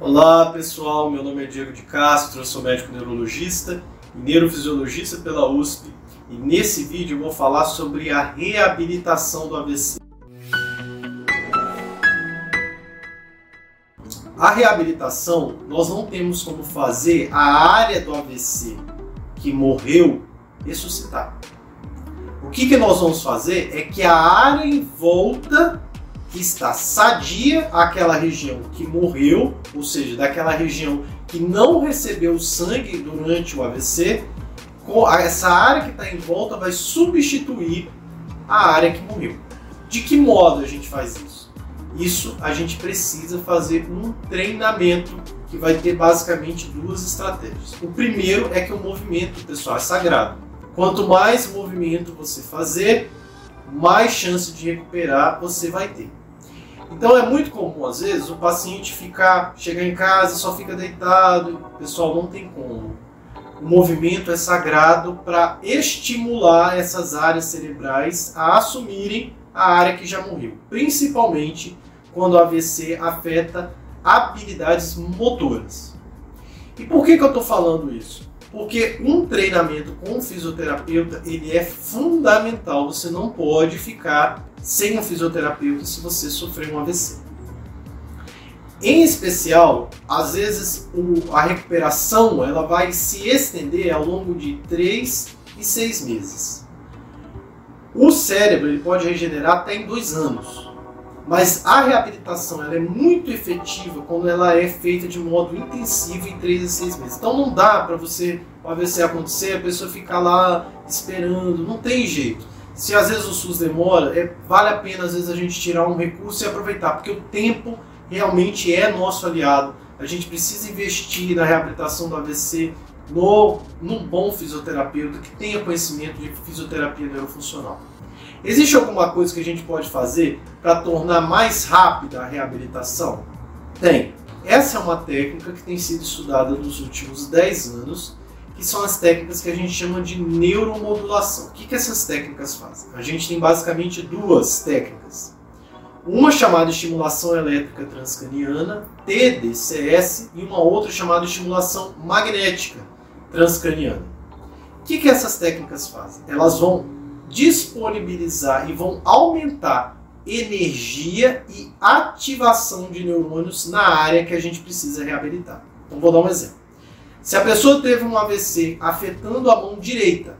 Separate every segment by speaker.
Speaker 1: Olá pessoal, meu nome é Diego de Castro, eu sou médico neurologista e neurofisiologista pela USP e nesse vídeo eu vou falar sobre a reabilitação do AVC. A reabilitação, nós não temos como fazer a área do AVC que morreu ressuscitar. O que, que nós vamos fazer é que a área em volta está sadia àquela região que morreu, ou seja, daquela região que não recebeu sangue durante o AVC, essa área que está em volta vai substituir a área que morreu. De que modo a gente faz isso? Isso a gente precisa fazer um treinamento que vai ter basicamente duas estratégias. O primeiro é que o movimento, pessoal, é sagrado. Quanto mais movimento você fazer, mais chance de recuperar você vai ter. Então é muito comum, às vezes, o paciente ficar, chegar em casa só fica deitado. Pessoal, não tem como. O movimento é sagrado para estimular essas áreas cerebrais a assumirem a área que já morreu, principalmente quando o AVC afeta habilidades motoras. E por que, que eu estou falando isso? Porque um treinamento com um fisioterapeuta ele é fundamental. Você não pode ficar sem um fisioterapeuta se você sofrer um AVC. Em especial, às vezes o, a recuperação ela vai se estender ao longo de 3 e 6 meses. O cérebro ele pode regenerar até em 2 anos. Mas a reabilitação ela é muito efetiva quando ela é feita de modo intensivo em 3 a 6 meses. Então não dá para você, o AVC acontecer, a pessoa ficar lá esperando, não tem jeito. Se às vezes o SUS demora, é, vale a pena às vezes a gente tirar um recurso e aproveitar, porque o tempo realmente é nosso aliado. A gente precisa investir na reabilitação do AVC, no, num bom fisioterapeuta que tenha conhecimento de fisioterapia neurofuncional. Existe alguma coisa que a gente pode fazer para tornar mais rápida a reabilitação? Tem. Essa é uma técnica que tem sido estudada nos últimos 10 anos, que são as técnicas que a gente chama de neuromodulação. O que, que essas técnicas fazem? A gente tem basicamente duas técnicas. Uma chamada estimulação elétrica transcraniana, TDCS, e uma outra chamada estimulação magnética transcraniana. O que, que essas técnicas fazem? Elas vão disponibilizar e vão aumentar energia e ativação de neurônios na área que a gente precisa reabilitar. Então vou dar um exemplo. Se a pessoa teve um AVC afetando a mão direita,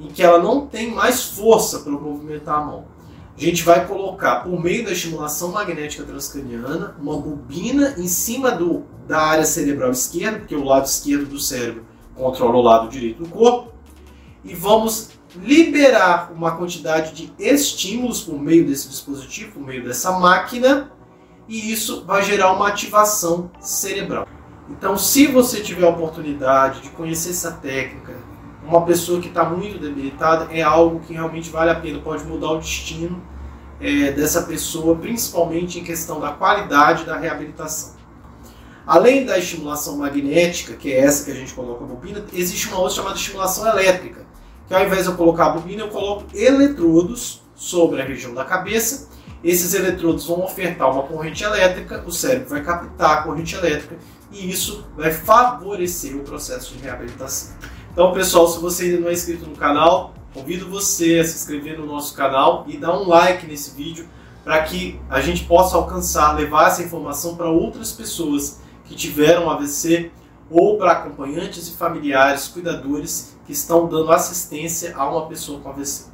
Speaker 1: em que ela não tem mais força para movimentar a mão, a gente vai colocar, por meio da estimulação magnética transcraniana, uma bobina em cima do, da área cerebral esquerda, porque o lado esquerdo do cérebro controla o lado direito do corpo, e vamos liberar uma quantidade de estímulos por meio desse dispositivo, por meio dessa máquina, e isso vai gerar uma ativação cerebral. Então, se você tiver a oportunidade de conhecer essa técnica, uma pessoa que está muito debilitada, é algo que realmente vale a pena, pode mudar o destino é, dessa pessoa, principalmente em questão da qualidade da reabilitação. Além da estimulação magnética, que é essa que a gente coloca a bobina, existe uma outra chamada estimulação elétrica, que ao invés de eu colocar a bobina, eu coloco eletrodos sobre a região da cabeça. Esses eletrodos vão ofertar uma corrente elétrica, o cérebro vai captar a corrente elétrica e isso vai favorecer o processo de reabilitação. Então, pessoal, se você ainda não é inscrito no canal, convido você a se inscrever no nosso canal e dar um like nesse vídeo para que a gente possa alcançar, levar essa informação para outras pessoas que tiveram AVC ou para acompanhantes e familiares, cuidadores que estão dando assistência a uma pessoa com AVC.